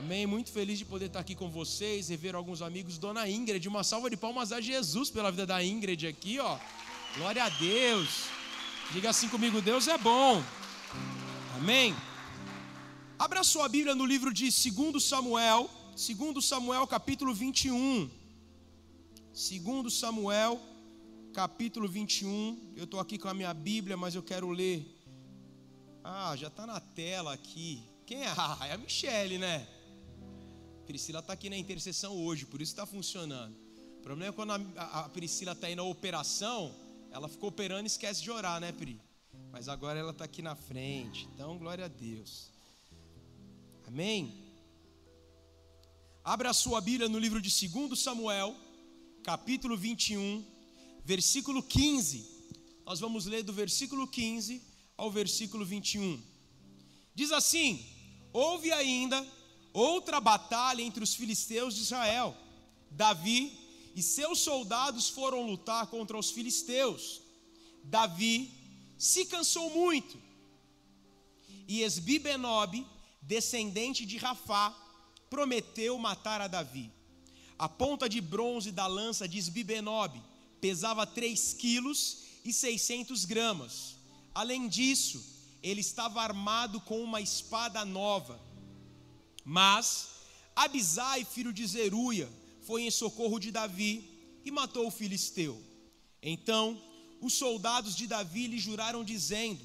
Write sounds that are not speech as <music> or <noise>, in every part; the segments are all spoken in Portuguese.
Amém. Muito feliz de poder estar aqui com vocês, rever alguns amigos. Dona Ingrid, uma salva de palmas a Jesus pela vida da Ingrid aqui, ó. Glória a Deus. Diga assim comigo: Deus é bom. Amém. Abra sua Bíblia no livro de 2 Samuel, 2 Samuel capítulo 21. 2 Samuel capítulo 21. Eu estou aqui com a minha Bíblia, mas eu quero ler. Ah, já está na tela aqui. Quem é? Ah, <laughs> é a Michele, né? Priscila está aqui na intercessão hoje, por isso está funcionando. O problema é quando a, a Priscila está aí na operação, ela ficou operando e esquece de orar, né, Pri? Mas agora ela está aqui na frente. Então, glória a Deus. Amém? Abra a sua Bíblia no livro de 2 Samuel, capítulo 21, versículo 15. Nós vamos ler do versículo 15 ao versículo 21. Diz assim: Houve ainda outra batalha entre os filisteus de Israel. Davi e seus soldados foram lutar contra os filisteus. Davi se cansou muito. E Esbibenob, descendente de Rafá, prometeu matar a Davi. A ponta de bronze da lança de Esbibenob pesava 3 quilos e 600 gramas. Além disso, ele estava armado com uma espada nova mas Abisai, filho de Zeruia, foi em socorro de Davi e matou o filisteu. Então os soldados de Davi lhe juraram, dizendo: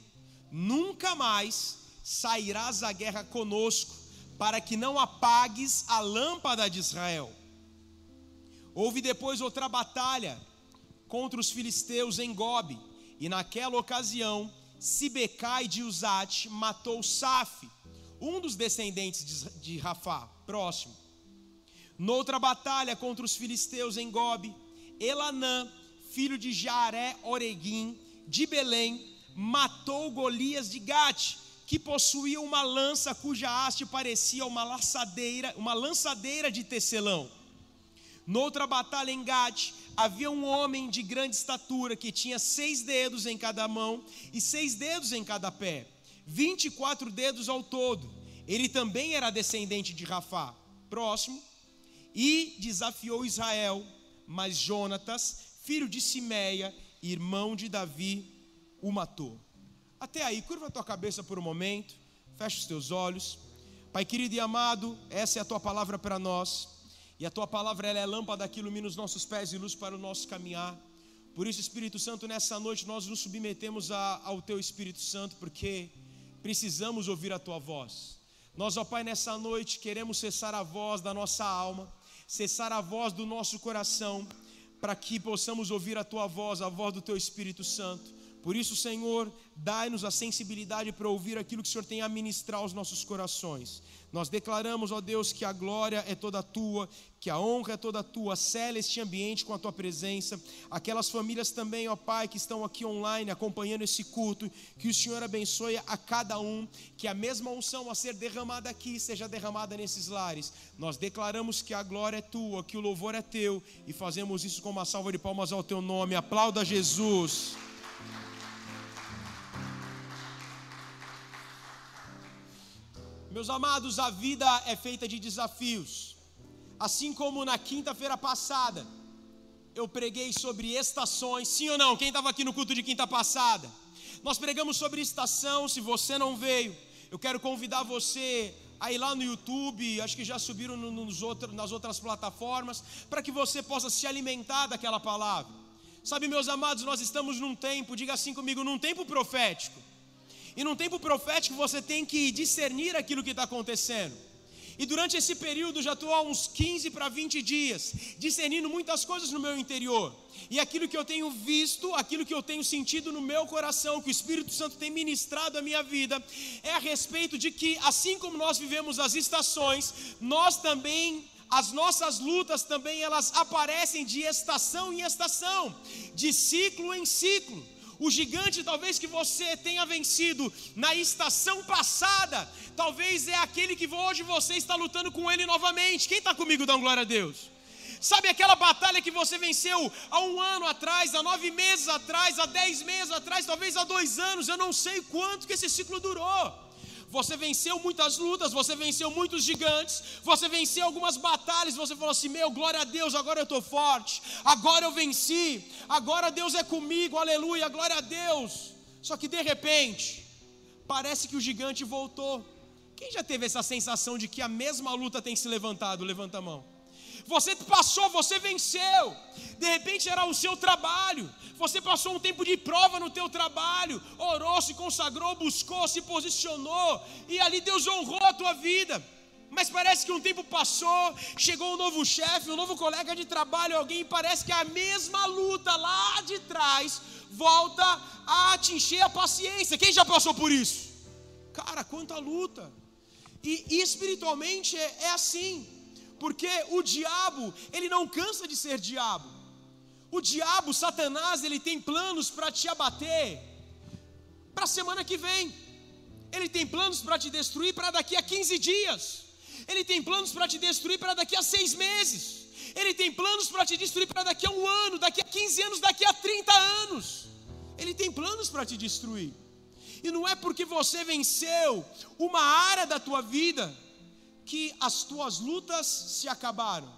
Nunca mais sairás à guerra conosco, para que não apagues a lâmpada de Israel. Houve depois outra batalha contra os filisteus em Gobe, e naquela ocasião Sibecai de Uzate matou Safe, um dos descendentes de Rafá, próximo. Noutra batalha contra os filisteus em Gobe, Elanã, filho de Jaré Oreguim, de Belém, matou Golias de Gate, que possuía uma lança cuja haste parecia uma lançadeira, uma lançadeira de tecelão. Noutra batalha em Gate, havia um homem de grande estatura que tinha seis dedos em cada mão e seis dedos em cada pé 24 dedos ao todo. Ele também era descendente de Rafá, próximo, e desafiou Israel, mas Jonatas, filho de Simeia, irmão de Davi, o matou. Até aí, curva a tua cabeça por um momento, fecha os teus olhos. Pai querido e amado, essa é a tua palavra para nós, e a tua palavra ela é lâmpada que ilumina os nossos pés e luz para o nosso caminhar. Por isso, Espírito Santo, nessa noite nós nos submetemos a, ao teu Espírito Santo, porque precisamos ouvir a tua voz. Nós, ó Pai, nessa noite queremos cessar a voz da nossa alma, cessar a voz do nosso coração, para que possamos ouvir a tua voz, a voz do teu Espírito Santo. Por isso, Senhor, dai-nos a sensibilidade para ouvir aquilo que o Senhor tem a ministrar aos nossos corações. Nós declaramos, ó Deus, que a glória é toda tua, que a honra é toda tua. Cela este ambiente com a tua presença. Aquelas famílias também, ó Pai, que estão aqui online acompanhando esse culto, que o Senhor abençoe a cada um, que a mesma unção a ser derramada aqui seja derramada nesses lares. Nós declaramos que a glória é tua, que o louvor é teu e fazemos isso com uma salva de palmas ao teu nome. Aplauda Jesus. Meus amados, a vida é feita de desafios. Assim como na quinta-feira passada, eu preguei sobre estações, sim ou não? Quem estava aqui no culto de quinta passada? Nós pregamos sobre estação, se você não veio, eu quero convidar você a ir lá no YouTube, acho que já subiram nos outros, nas outras plataformas, para que você possa se alimentar daquela palavra. Sabe, meus amados, nós estamos num tempo, diga assim comigo, num tempo profético. E num tempo profético você tem que discernir aquilo que está acontecendo. E durante esse período, já estou há uns 15 para 20 dias, discernindo muitas coisas no meu interior. E aquilo que eu tenho visto, aquilo que eu tenho sentido no meu coração, que o Espírito Santo tem ministrado a minha vida, é a respeito de que, assim como nós vivemos as estações, nós também as nossas lutas também elas aparecem de estação em estação, de ciclo em ciclo. O gigante, talvez que você tenha vencido na estação passada, talvez é aquele que hoje você está lutando com ele novamente. Quem está comigo, dá glória a Deus. Sabe aquela batalha que você venceu há um ano atrás, há nove meses atrás, há dez meses atrás, talvez há dois anos, eu não sei quanto que esse ciclo durou. Você venceu muitas lutas, você venceu muitos gigantes, você venceu algumas batalhas, você falou assim: Meu, glória a Deus, agora eu estou forte, agora eu venci, agora Deus é comigo, aleluia, glória a Deus. Só que de repente, parece que o gigante voltou. Quem já teve essa sensação de que a mesma luta tem se levantado? Levanta a mão. Você passou, você venceu. De repente era o seu trabalho. Você passou um tempo de prova no teu trabalho, orou, se consagrou, buscou, se posicionou e ali Deus honrou a tua vida. Mas parece que um tempo passou, chegou um novo chefe, um novo colega de trabalho, alguém, e parece que a mesma luta lá de trás volta a te encher a paciência. Quem já passou por isso? Cara, quanta luta! E, espiritualmente é, é assim. Porque o diabo, ele não cansa de ser diabo. O diabo, Satanás, ele tem planos para te abater para a semana que vem. Ele tem planos para te destruir para daqui a 15 dias. Ele tem planos para te destruir para daqui a seis meses. Ele tem planos para te destruir para daqui a um ano, daqui a 15 anos, daqui a 30 anos. Ele tem planos para te destruir. E não é porque você venceu uma área da tua vida que as tuas lutas se acabaram.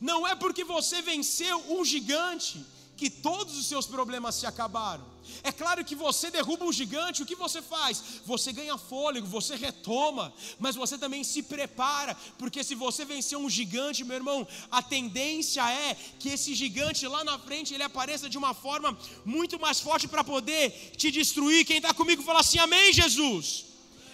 Não é porque você venceu um gigante que todos os seus problemas se acabaram. É claro que você derruba um gigante, o que você faz? Você ganha fôlego, você retoma, mas você também se prepara, porque se você vencer um gigante, meu irmão, a tendência é que esse gigante lá na frente ele apareça de uma forma muito mais forte para poder te destruir. Quem está comigo fala assim: Amém, Jesus.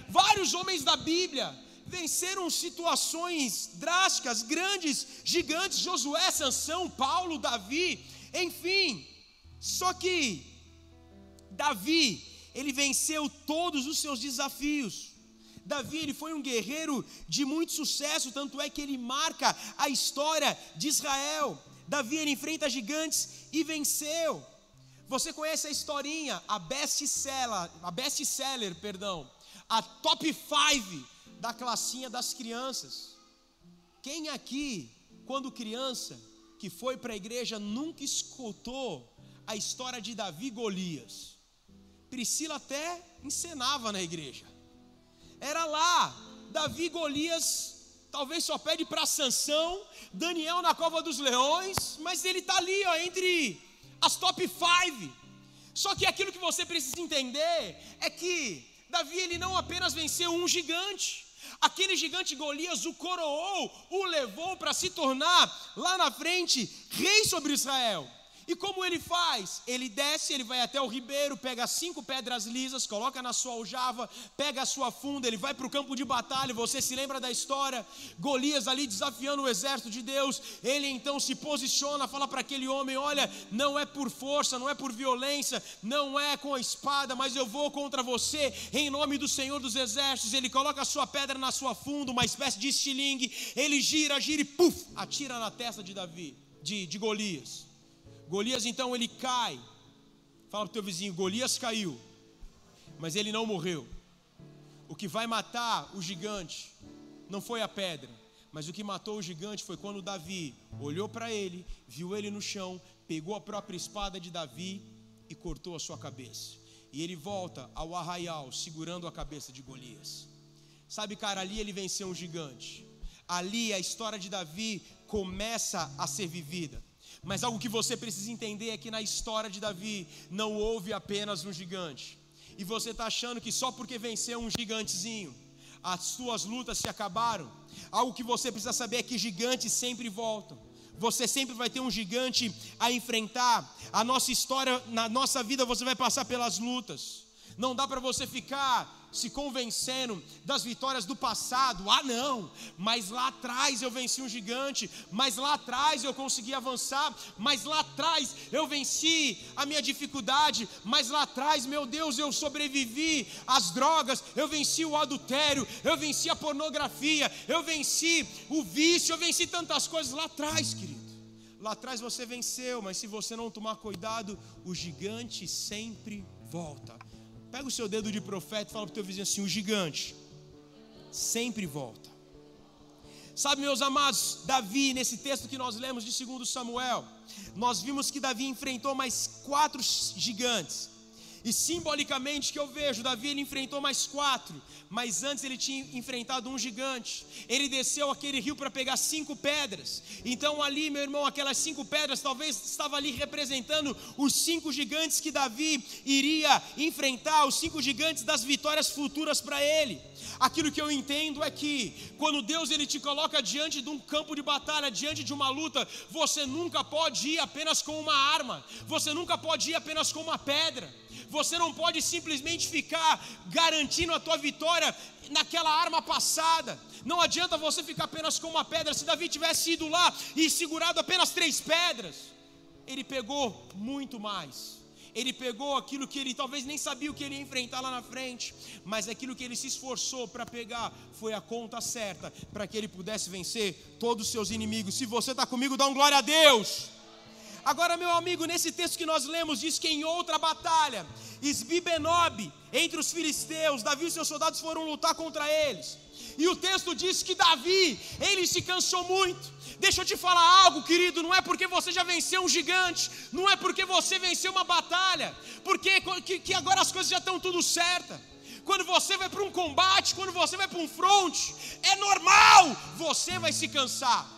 Vários homens da Bíblia venceram situações drásticas, grandes, gigantes, Josué, Sansão, Paulo, Davi, enfim. Só que Davi, ele venceu todos os seus desafios. Davi, ele foi um guerreiro de muito sucesso, tanto é que ele marca a história de Israel. Davi, ele enfrenta gigantes e venceu. Você conhece a historinha, a best seller, a best seller, perdão, a top 5 da classinha das crianças. Quem aqui, quando criança, que foi para a igreja, nunca escutou a história de Davi e Golias? Priscila até encenava na igreja. Era lá, Davi e Golias, talvez só pede para Sansão, Daniel na cova dos leões, mas ele está ali, ó, entre as top five. Só que aquilo que você precisa entender é que Davi ele não apenas venceu um gigante, Aquele gigante Golias o coroou, o levou para se tornar lá na frente rei sobre Israel. E como ele faz? Ele desce, ele vai até o ribeiro, pega cinco pedras lisas, coloca na sua aljava, pega a sua funda, ele vai para o campo de batalha. Você se lembra da história? Golias ali desafiando o exército de Deus. Ele então se posiciona, fala para aquele homem: Olha, não é por força, não é por violência, não é com a espada, mas eu vou contra você em nome do Senhor dos Exércitos. Ele coloca a sua pedra na sua funda, uma espécie de estilingue. Ele gira, gira e puf, atira na testa de Davi, de, de Golias. Golias então ele cai. Fala para o teu vizinho: Golias caiu, mas ele não morreu. O que vai matar o gigante não foi a pedra, mas o que matou o gigante foi quando Davi olhou para ele, viu ele no chão, pegou a própria espada de Davi e cortou a sua cabeça. E ele volta ao arraial segurando a cabeça de Golias. Sabe, cara, ali ele venceu um gigante. Ali a história de Davi começa a ser vivida. Mas algo que você precisa entender é que na história de Davi não houve apenas um gigante. E você está achando que só porque venceu um gigantezinho, as suas lutas se acabaram. Algo que você precisa saber é que gigantes sempre voltam. Você sempre vai ter um gigante a enfrentar. A nossa história, na nossa vida, você vai passar pelas lutas. Não dá para você ficar se convencendo das vitórias do passado. Ah, não, mas lá atrás eu venci um gigante, mas lá atrás eu consegui avançar, mas lá atrás eu venci a minha dificuldade, mas lá atrás, meu Deus, eu sobrevivi às drogas, eu venci o adultério, eu venci a pornografia, eu venci o vício, eu venci tantas coisas lá atrás, querido. Lá atrás você venceu, mas se você não tomar cuidado, o gigante sempre volta. Pega o seu dedo de profeta e fala para o teu vizinho assim: o gigante sempre volta. Sabe, meus amados, Davi, nesse texto que nós lemos de 2 Samuel, nós vimos que Davi enfrentou mais quatro gigantes. E simbolicamente que eu vejo, Davi ele enfrentou mais quatro, mas antes ele tinha enfrentado um gigante. Ele desceu aquele rio para pegar cinco pedras. Então ali, meu irmão, aquelas cinco pedras talvez estava ali representando os cinco gigantes que Davi iria enfrentar, os cinco gigantes das vitórias futuras para ele. Aquilo que eu entendo é que quando Deus ele te coloca diante de um campo de batalha, diante de uma luta, você nunca pode ir apenas com uma arma. Você nunca pode ir apenas com uma pedra. Você não pode simplesmente ficar garantindo a tua vitória naquela arma passada. Não adianta você ficar apenas com uma pedra. Se Davi tivesse ido lá e segurado apenas três pedras, ele pegou muito mais. Ele pegou aquilo que ele talvez nem sabia o que ele ia enfrentar lá na frente, mas aquilo que ele se esforçou para pegar foi a conta certa para que ele pudesse vencer todos os seus inimigos. Se você está comigo, dá um glória a Deus. Agora, meu amigo, nesse texto que nós lemos, diz que em outra batalha, Isbibenob, entre os filisteus, Davi e seus soldados foram lutar contra eles. E o texto diz que Davi, ele se cansou muito. Deixa eu te falar algo, querido, não é porque você já venceu um gigante, não é porque você venceu uma batalha, porque que, que agora as coisas já estão tudo certas. Quando você vai para um combate, quando você vai para um fronte, é normal, você vai se cansar.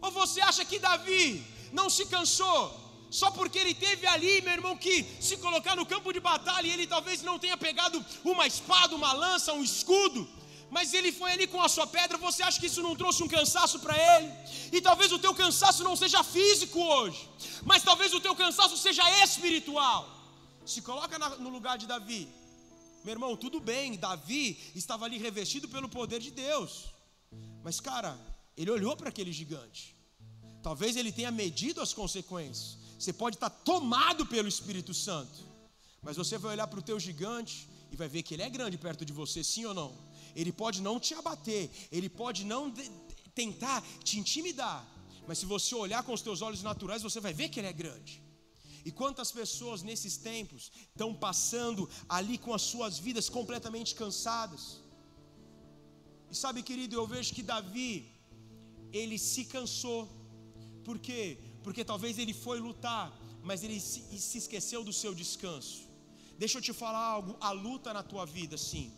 Ou você acha que Davi, não se cansou, só porque ele teve ali, meu irmão, que se colocar no campo de batalha e ele talvez não tenha pegado uma espada, uma lança, um escudo, mas ele foi ali com a sua pedra. Você acha que isso não trouxe um cansaço para ele? E talvez o teu cansaço não seja físico hoje, mas talvez o teu cansaço seja espiritual. Se coloca no lugar de Davi, meu irmão, tudo bem, Davi estava ali revestido pelo poder de Deus, mas cara, ele olhou para aquele gigante. Talvez ele tenha medido as consequências. Você pode estar tomado pelo Espírito Santo, mas você vai olhar para o teu gigante e vai ver que ele é grande perto de você, sim ou não? Ele pode não te abater, ele pode não tentar te intimidar, mas se você olhar com os teus olhos naturais, você vai ver que ele é grande. E quantas pessoas nesses tempos estão passando ali com as suas vidas completamente cansadas? E sabe, querido, eu vejo que Davi, ele se cansou por quê? Porque talvez ele foi lutar, mas ele se, esqueceu do seu descanso. Deixa eu te falar algo: a luta na tua vida, sim.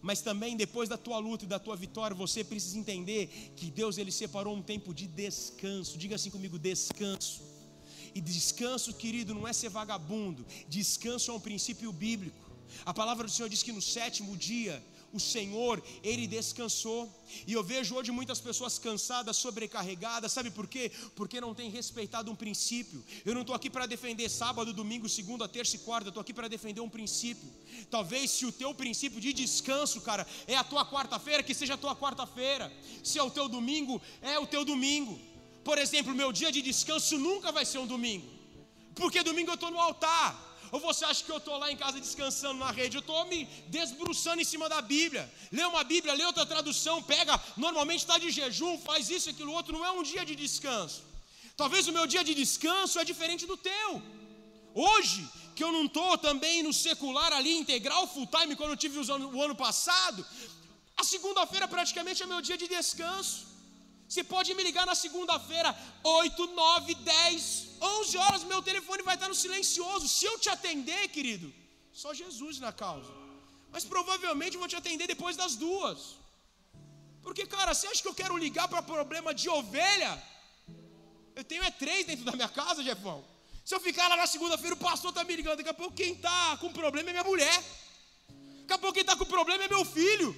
Mas também depois da tua luta e da tua vitória, você precisa entender que Deus ele separou um tempo de descanso. Diga assim comigo, descanso. E descanso, querido, não é ser vagabundo. Descanso é um princípio bíblico. A palavra do Senhor diz que no sétimo dia o Senhor, Ele descansou. E eu vejo hoje muitas pessoas cansadas, sobrecarregadas, sabe por quê? Porque não tem respeitado um princípio. Eu não estou aqui para defender sábado, domingo, segunda, terça e quarta, eu estou aqui para defender um princípio. Talvez se o teu princípio de descanso, cara, é a tua quarta-feira, que seja a tua quarta-feira. Se é o teu domingo, é o teu domingo. Por exemplo, meu dia de descanso nunca vai ser um domingo. Porque domingo eu estou no altar. Ou você acha que eu estou lá em casa descansando na rede? Eu estou me desbruçando em cima da Bíblia. Lê uma Bíblia, lê outra tradução, pega, normalmente está de jejum, faz isso, aquilo outro, não é um dia de descanso. Talvez o meu dia de descanso é diferente do teu. Hoje, que eu não estou também no secular ali, integral, full time, quando eu tive o ano passado, a segunda-feira praticamente é meu dia de descanso. Você pode me ligar na segunda-feira, 8, 9, 10, 11 horas, meu telefone vai estar no silencioso. Se eu te atender, querido, só Jesus na causa. Mas provavelmente eu vou te atender depois das duas. Porque, cara, você acha que eu quero ligar para problema de ovelha? Eu tenho é três dentro da minha casa, Jefão. Se eu ficar lá na segunda-feira, o pastor está me ligando. Daqui a pouco quem está com problema é minha mulher. Daqui a pouco quem está com problema é meu filho.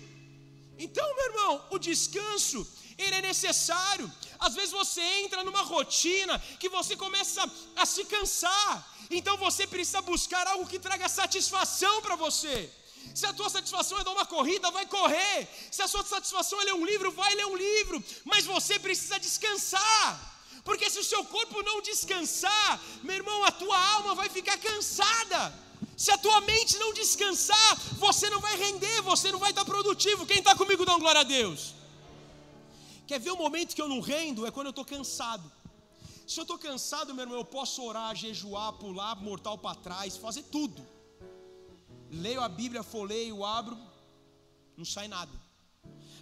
Então, meu irmão, o descanso ele é necessário. Às vezes você entra numa rotina que você começa a se cansar. Então você precisa buscar algo que traga satisfação para você. Se a tua satisfação é dar uma corrida, vai correr. Se a sua satisfação é ler um livro, vai ler um livro. Mas você precisa descansar. Porque se o seu corpo não descansar, meu irmão, a tua alma vai ficar cansada. Se a tua mente não descansar, você não vai render, você não vai estar produtivo. Quem está comigo, dá um glória a Deus. Quer ver o momento que eu não rendo? É quando eu estou cansado. Se eu estou cansado, meu irmão, eu posso orar, jejuar, pular, mortal para trás, fazer tudo. Leio a Bíblia, folheio, abro, não sai nada.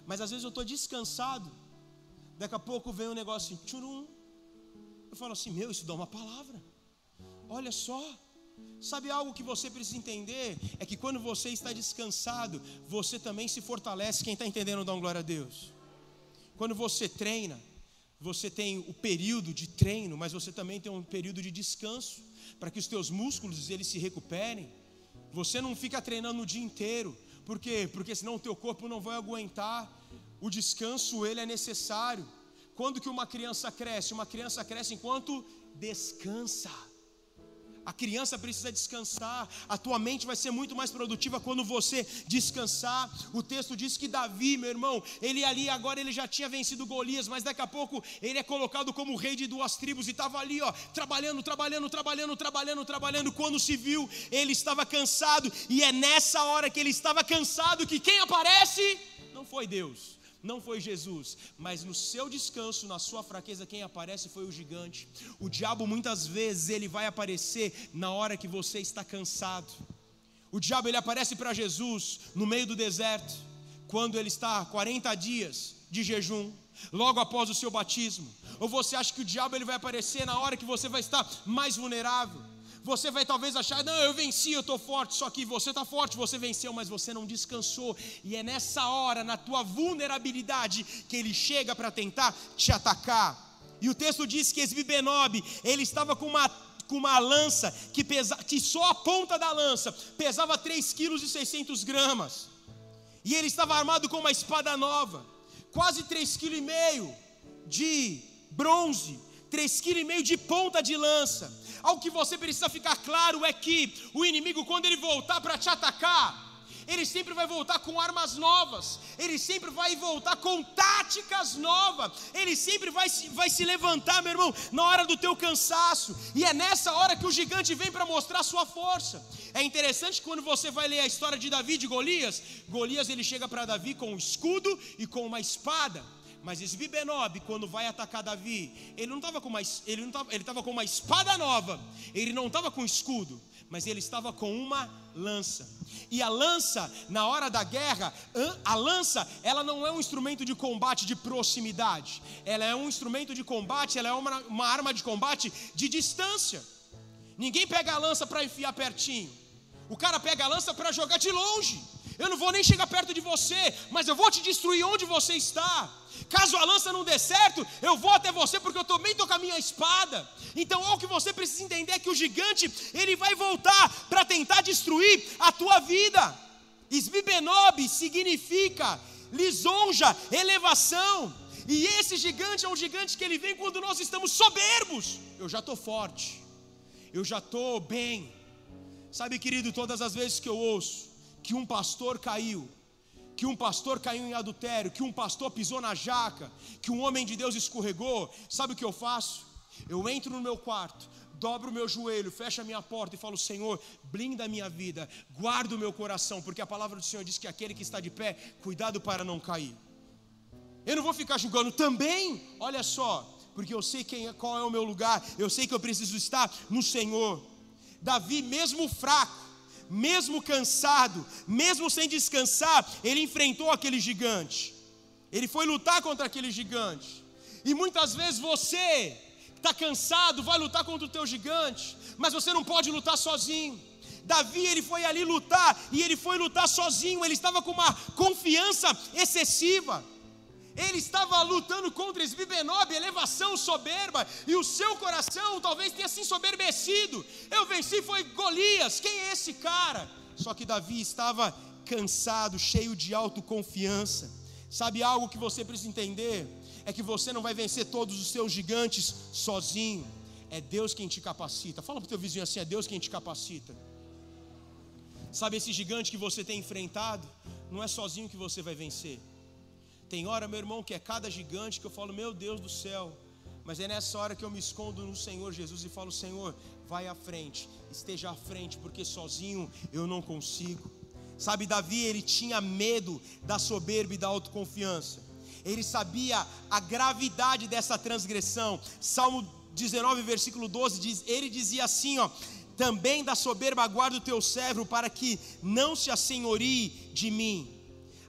Mas às vezes eu estou descansado, daqui a pouco vem um negócio assim, tchurum. Eu falo assim, meu, isso dá uma palavra. Olha só, Sabe algo que você precisa entender? É que quando você está descansado, você também se fortalece. Quem está entendendo, dá um glória a Deus. Quando você treina, você tem o período de treino, mas você também tem um período de descanso, para que os teus músculos eles se recuperem. Você não fica treinando o dia inteiro, por quê? Porque senão o teu corpo não vai aguentar. O descanso ele é necessário. Quando que uma criança cresce? Uma criança cresce enquanto descansa. A criança precisa descansar. A tua mente vai ser muito mais produtiva quando você descansar. O texto diz que Davi, meu irmão, ele ali agora ele já tinha vencido Golias, mas daqui a pouco ele é colocado como rei de duas tribos e estava ali, ó, trabalhando, trabalhando, trabalhando, trabalhando, trabalhando. Quando se viu, ele estava cansado e é nessa hora que ele estava cansado que quem aparece não foi Deus não foi Jesus, mas no seu descanso, na sua fraqueza, quem aparece foi o gigante. O diabo muitas vezes ele vai aparecer na hora que você está cansado. O diabo ele aparece para Jesus no meio do deserto, quando ele está 40 dias de jejum, logo após o seu batismo. Ou você acha que o diabo ele vai aparecer na hora que você vai estar mais vulnerável? Você vai talvez achar, não, eu venci, eu estou forte. Só que você está forte, você venceu, mas você não descansou. E é nessa hora, na tua vulnerabilidade, que ele chega para tentar te atacar. E o texto diz que Esbibenob, ele estava com uma com uma lança que, pesa, que só a ponta da lança pesava 3,6 kg gramas. E ele estava armado com uma espada nova, quase 3,5 kg de bronze, 3,5 kg de ponta de lança. Algo que você precisa ficar claro é que o inimigo, quando ele voltar para te atacar, ele sempre vai voltar com armas novas, ele sempre vai voltar com táticas novas, ele sempre vai, vai se levantar, meu irmão, na hora do teu cansaço, e é nessa hora que o gigante vem para mostrar sua força. É interessante quando você vai ler a história de Davi de Golias, Golias ele chega para Davi com um escudo e com uma espada. Mas Esbibenob, quando vai atacar Davi, ele não estava com uma, ele não tava, ele estava com uma espada nova, ele não estava com escudo, mas ele estava com uma lança. E a lança, na hora da guerra, a lança, ela não é um instrumento de combate de proximidade, ela é um instrumento de combate, ela é uma, uma arma de combate de distância. Ninguém pega a lança para enfiar pertinho, o cara pega a lança para jogar de longe. Eu não vou nem chegar perto de você, mas eu vou te destruir onde você está. Caso a lança não dê certo, eu vou até você porque eu também estou com a minha espada. Então, o que você precisa entender é que o gigante, ele vai voltar para tentar destruir a tua vida. Isbibenob significa lisonja, elevação. E esse gigante é um gigante que ele vem quando nós estamos soberbos. Eu já estou forte, eu já estou bem. Sabe, querido, todas as vezes que eu ouço que um pastor caiu, que um pastor caiu em adultério, que um pastor pisou na jaca, que um homem de Deus escorregou, sabe o que eu faço? Eu entro no meu quarto, dobro o meu joelho, fecho a minha porta e falo: Senhor, blinda a minha vida, guarda o meu coração, porque a palavra do Senhor diz que aquele que está de pé, cuidado para não cair. Eu não vou ficar julgando também, olha só, porque eu sei quem, é, qual é o meu lugar, eu sei que eu preciso estar no Senhor. Davi, mesmo fraco, mesmo cansado, mesmo sem descansar, ele enfrentou aquele gigante. Ele foi lutar contra aquele gigante. E muitas vezes você está cansado, vai lutar contra o teu gigante, mas você não pode lutar sozinho. Davi ele foi ali lutar e ele foi lutar sozinho. Ele estava com uma confiança excessiva. Ele estava lutando contra Esbibenob, elevação soberba, e o seu coração talvez tenha se ensoberbecido. Eu venci, foi Golias, quem é esse cara? Só que Davi estava cansado, cheio de autoconfiança. Sabe algo que você precisa entender? É que você não vai vencer todos os seus gigantes sozinho. É Deus quem te capacita. Fala para o teu vizinho assim: é Deus quem te capacita. Sabe esse gigante que você tem enfrentado? Não é sozinho que você vai vencer. Tem hora, meu irmão, que é cada gigante que eu falo, meu Deus do céu. Mas é nessa hora que eu me escondo no Senhor Jesus e falo, Senhor, vai à frente, esteja à frente, porque sozinho eu não consigo. Sabe, Davi, ele tinha medo da soberba e da autoconfiança. Ele sabia a gravidade dessa transgressão. Salmo 19, versículo 12 diz: Ele dizia assim, ó: Também da soberba guarda o teu servo para que não se assenhorie de mim.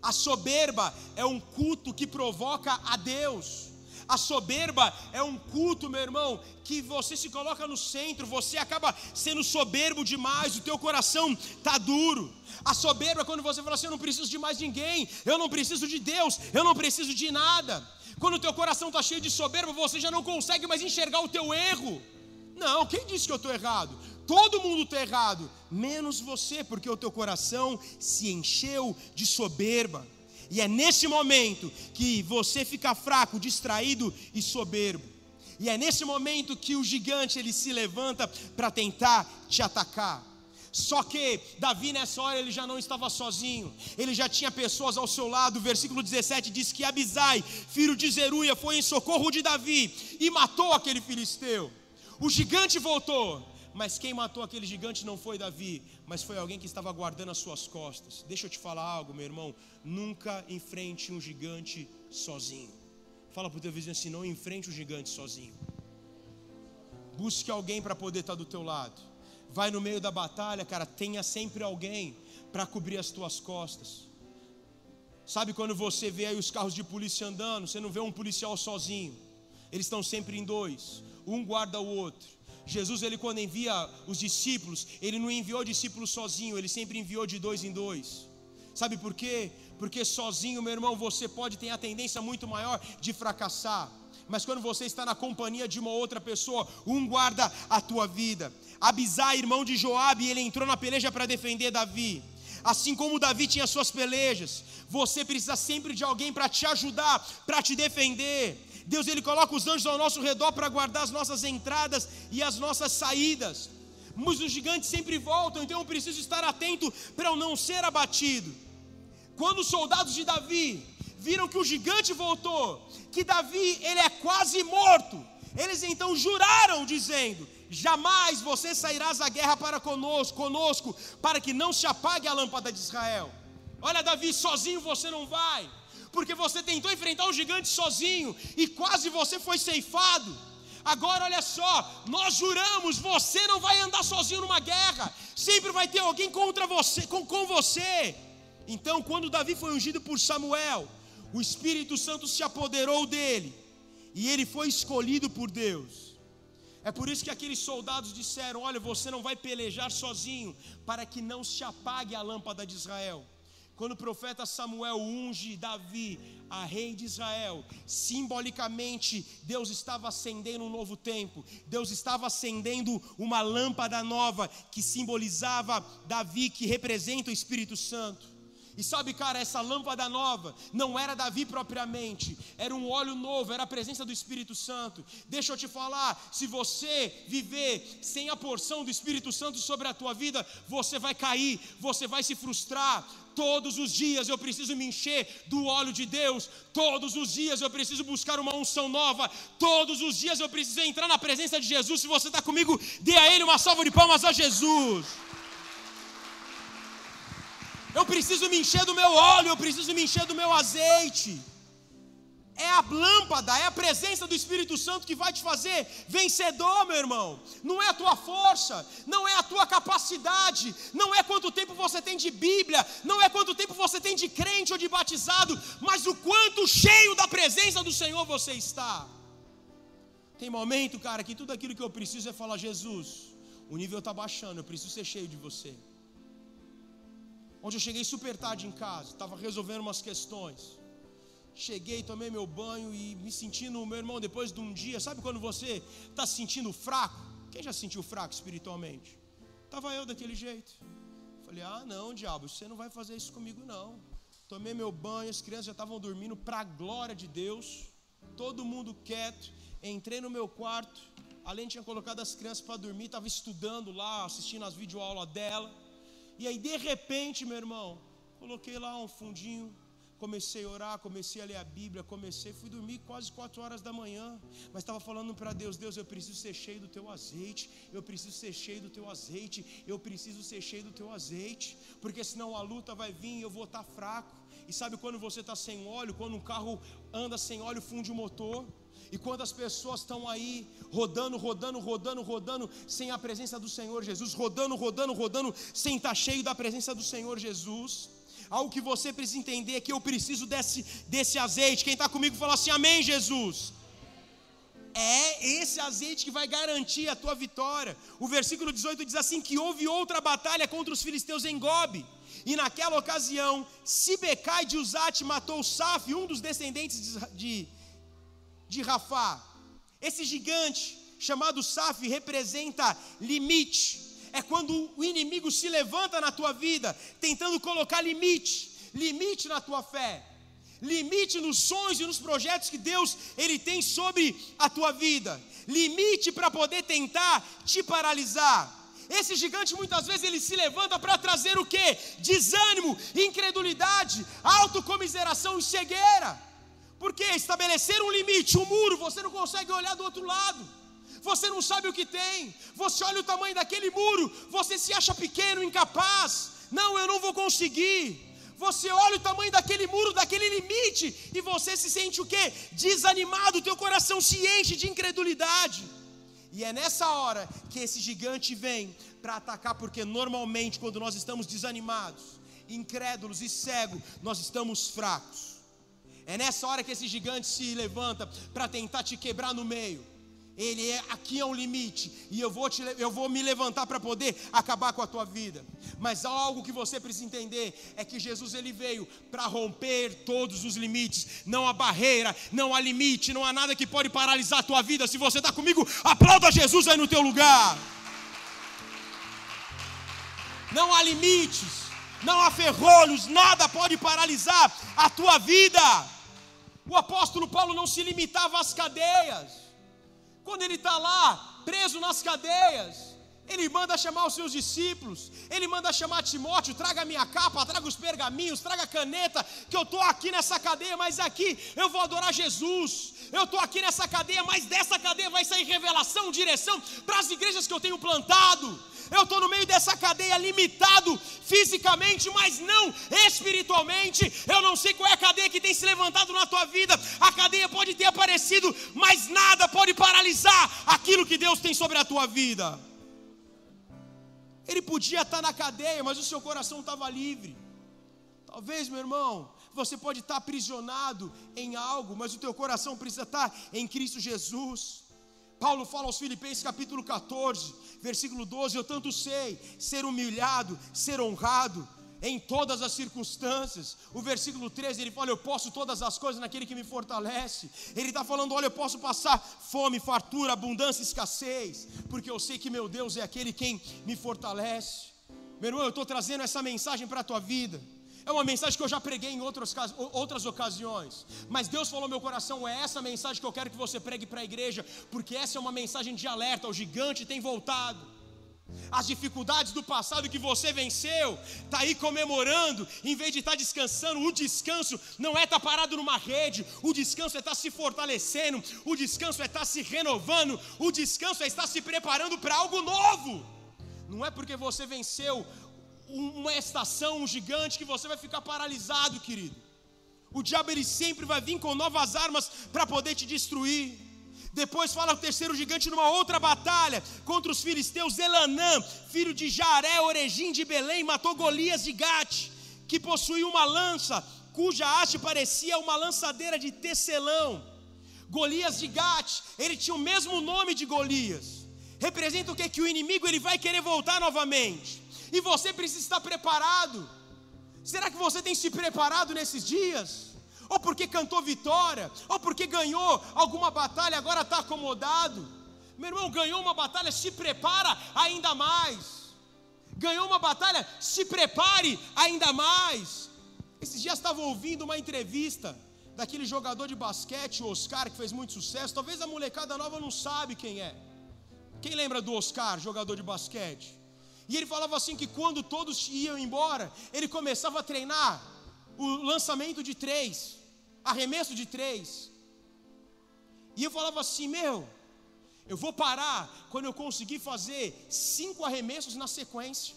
A soberba é um culto que provoca a Deus. A soberba é um culto, meu irmão, que você se coloca no centro, você acaba sendo soberbo demais, o teu coração tá duro. A soberba é quando você fala assim: eu não preciso de mais ninguém, eu não preciso de Deus, eu não preciso de nada. Quando o teu coração está cheio de soberba, você já não consegue mais enxergar o teu erro. Não, quem disse que eu estou errado? Todo mundo está errado, menos você, porque o teu coração se encheu de soberba. E é nesse momento que você fica fraco, distraído e soberbo. E é nesse momento que o gigante ele se levanta para tentar te atacar. Só que Davi nessa hora ele já não estava sozinho, ele já tinha pessoas ao seu lado. O versículo 17 diz que Abisai, filho de Zeruia, foi em socorro de Davi e matou aquele filisteu. O gigante voltou, mas quem matou aquele gigante não foi Davi, mas foi alguém que estava guardando as suas costas. Deixa eu te falar algo, meu irmão. Nunca enfrente um gigante sozinho. Fala para o teu vizinho assim: não enfrente o gigante sozinho. Busque alguém para poder estar do teu lado. Vai no meio da batalha, cara, tenha sempre alguém para cobrir as tuas costas. Sabe quando você vê aí os carros de polícia andando, você não vê um policial sozinho. Eles estão sempre em dois. Um guarda o outro. Jesus, ele quando envia os discípulos, ele não enviou discípulos sozinho, ele sempre enviou de dois em dois. Sabe por quê? Porque sozinho, meu irmão, você pode ter a tendência muito maior de fracassar. Mas quando você está na companhia de uma outra pessoa, um guarda a tua vida. Abisai, irmão de Joabe, ele entrou na peleja para defender Davi. Assim como Davi tinha suas pelejas, você precisa sempre de alguém para te ajudar, para te defender. Deus ele coloca os anjos ao nosso redor para guardar as nossas entradas e as nossas saídas. Mas os gigantes sempre voltam, então eu preciso estar atento para eu não ser abatido. Quando os soldados de Davi viram que o gigante voltou, que Davi ele é quase morto, eles então juraram dizendo: Jamais você sairás à guerra para conosco, conosco, para que não se apague a lâmpada de Israel. Olha, Davi, sozinho você não vai porque você tentou enfrentar o gigante sozinho e quase você foi ceifado. Agora olha só, nós juramos, você não vai andar sozinho numa guerra, sempre vai ter alguém contra você, com, com você. Então, quando Davi foi ungido por Samuel, o Espírito Santo se apoderou dele e ele foi escolhido por Deus. É por isso que aqueles soldados disseram: Olha, você não vai pelejar sozinho, para que não se apague a lâmpada de Israel. Quando o profeta Samuel unge Davi a rei de Israel, simbolicamente Deus estava acendendo um novo tempo, Deus estava acendendo uma lâmpada nova que simbolizava Davi, que representa o Espírito Santo. E sabe, cara, essa lâmpada nova não era Davi propriamente, era um óleo novo, era a presença do Espírito Santo. Deixa eu te falar, se você viver sem a porção do Espírito Santo sobre a tua vida, você vai cair, você vai se frustrar. Todos os dias eu preciso me encher do óleo de Deus, todos os dias eu preciso buscar uma unção nova, todos os dias eu preciso entrar na presença de Jesus. Se você está comigo, dê a Ele uma salva de palmas a Jesus. Eu preciso me encher do meu óleo, eu preciso me encher do meu azeite. É a lâmpada, é a presença do Espírito Santo que vai te fazer vencedor, meu irmão. Não é a tua força, não é a tua capacidade, não é quanto tempo você tem de Bíblia, não é quanto tempo você tem de crente ou de batizado, mas o quanto cheio da presença do Senhor você está. Tem momento, cara, que tudo aquilo que eu preciso é falar: Jesus, o nível está baixando, eu preciso ser cheio de você onde eu cheguei super tarde em casa, estava resolvendo umas questões. Cheguei, tomei meu banho e me sentindo, meu irmão, depois de um dia, sabe quando você está se sentindo fraco? Quem já se sentiu fraco espiritualmente? Estava eu daquele jeito. Falei, ah, não, diabo, você não vai fazer isso comigo, não. Tomei meu banho, as crianças já estavam dormindo, para a glória de Deus, todo mundo quieto. Entrei no meu quarto, além tinha colocado as crianças para dormir, estava estudando lá, assistindo as videoaulas dela. E aí, de repente, meu irmão, coloquei lá um fundinho, comecei a orar, comecei a ler a Bíblia, comecei, fui dormir quase quatro horas da manhã, mas estava falando para Deus, Deus, eu preciso ser cheio do teu azeite, eu preciso ser cheio do teu azeite, eu preciso ser cheio do teu azeite, porque senão a luta vai vir e eu vou estar tá fraco. E sabe quando você está sem óleo, quando um carro anda sem óleo, funde o motor? E quando as pessoas estão aí rodando, rodando, rodando, rodando, sem a presença do Senhor Jesus, rodando, rodando, rodando, sem estar cheio da presença do Senhor Jesus, algo que você precisa entender é que eu preciso desse, desse azeite. Quem está comigo fala assim: Amém, Jesus. É esse azeite que vai garantir a tua vitória. O versículo 18 diz assim: que houve outra batalha contra os filisteus em Gobe. E naquela ocasião, Sibecai de Uzate matou Saf, um dos descendentes de, de, de Rafá. Esse gigante, chamado Saf, representa limite. É quando o inimigo se levanta na tua vida, tentando colocar limite, limite na tua fé limite nos sonhos e nos projetos que Deus ele tem sobre a tua vida, limite para poder tentar te paralisar. Esse gigante muitas vezes ele se levanta para trazer o que? Desânimo, incredulidade, autocomiseração e cegueira. Porque estabelecer um limite, um muro, você não consegue olhar do outro lado. Você não sabe o que tem. Você olha o tamanho daquele muro, você se acha pequeno, incapaz. Não, eu não vou conseguir. Você olha o tamanho daquele muro, daquele limite, e você se sente o quê? Desanimado, teu coração se enche de incredulidade. E é nessa hora que esse gigante vem para atacar, porque normalmente quando nós estamos desanimados, incrédulos e cegos, nós estamos fracos. É nessa hora que esse gigante se levanta para tentar te quebrar no meio. Ele é aqui é um limite e eu vou te, eu vou me levantar para poder acabar com a tua vida. Mas algo que você precisa entender é que Jesus ele veio para romper todos os limites. Não há barreira, não há limite, não há nada que pode paralisar a tua vida. Se você está comigo, aplauda Jesus aí no teu lugar. Não há limites, não há ferrolhos, nada pode paralisar a tua vida. O apóstolo Paulo não se limitava às cadeias. Quando ele está lá, preso nas cadeias, ele manda chamar os seus discípulos, ele manda chamar Timóteo, traga minha capa, traga os pergaminhos, traga a caneta, que eu estou aqui nessa cadeia, mas aqui eu vou adorar Jesus. Eu estou aqui nessa cadeia, mas dessa cadeia vai sair revelação, direção para as igrejas que eu tenho plantado eu estou no meio dessa cadeia limitado fisicamente, mas não espiritualmente. Eu não sei qual é a cadeia que tem se levantado na tua vida. A cadeia pode ter aparecido, mas nada pode paralisar aquilo que Deus tem sobre a tua vida. Ele podia estar na cadeia, mas o seu coração estava livre. Talvez, meu irmão, você pode estar aprisionado em algo, mas o teu coração precisa estar em Cristo Jesus. Paulo fala aos Filipenses capítulo 14, versículo 12: Eu tanto sei ser humilhado, ser honrado em todas as circunstâncias. O versículo 13 ele fala: Eu posso todas as coisas naquele que me fortalece. Ele está falando: Olha, eu posso passar fome, fartura, abundância, escassez, porque eu sei que meu Deus é aquele quem me fortalece. Meu irmão, eu estou trazendo essa mensagem para a tua vida. É uma mensagem que eu já preguei em outras, outras ocasiões. Mas Deus falou meu coração: é essa mensagem que eu quero que você pregue para a igreja, porque essa é uma mensagem de alerta. O gigante tem voltado. As dificuldades do passado que você venceu, está aí comemorando, em vez de estar tá descansando. O descanso não é estar tá parado numa rede, o descanso é estar tá se fortalecendo, o descanso é estar se renovando, o descanso é estar se preparando para algo novo. Não é porque você venceu uma estação, um gigante, que você vai ficar paralisado, querido. O diabo ele sempre vai vir com novas armas para poder te destruir. Depois fala o terceiro gigante numa outra batalha contra os filisteus, Elanã, filho de Jaré, Orejim de Belém, matou Golias de Gate, que possuía uma lança, cuja haste parecia uma lançadeira de tecelão. Golias de Gate, ele tinha o mesmo nome de Golias. Representa o que? Que o inimigo ele vai querer voltar novamente e você precisa estar preparado. Será que você tem se preparado nesses dias? Ou porque cantou vitória, ou porque ganhou alguma batalha, agora está acomodado. Meu irmão, ganhou uma batalha, se prepara ainda mais. Ganhou uma batalha, se prepare ainda mais. Esses dias estava ouvindo uma entrevista daquele jogador de basquete, o Oscar, que fez muito sucesso. Talvez a molecada nova não sabe quem é. Quem lembra do Oscar, jogador de basquete? E ele falava assim que quando todos iam embora, ele começava a treinar o lançamento de três, arremesso de três. E eu falava assim, meu, eu vou parar quando eu conseguir fazer cinco arremessos na sequência.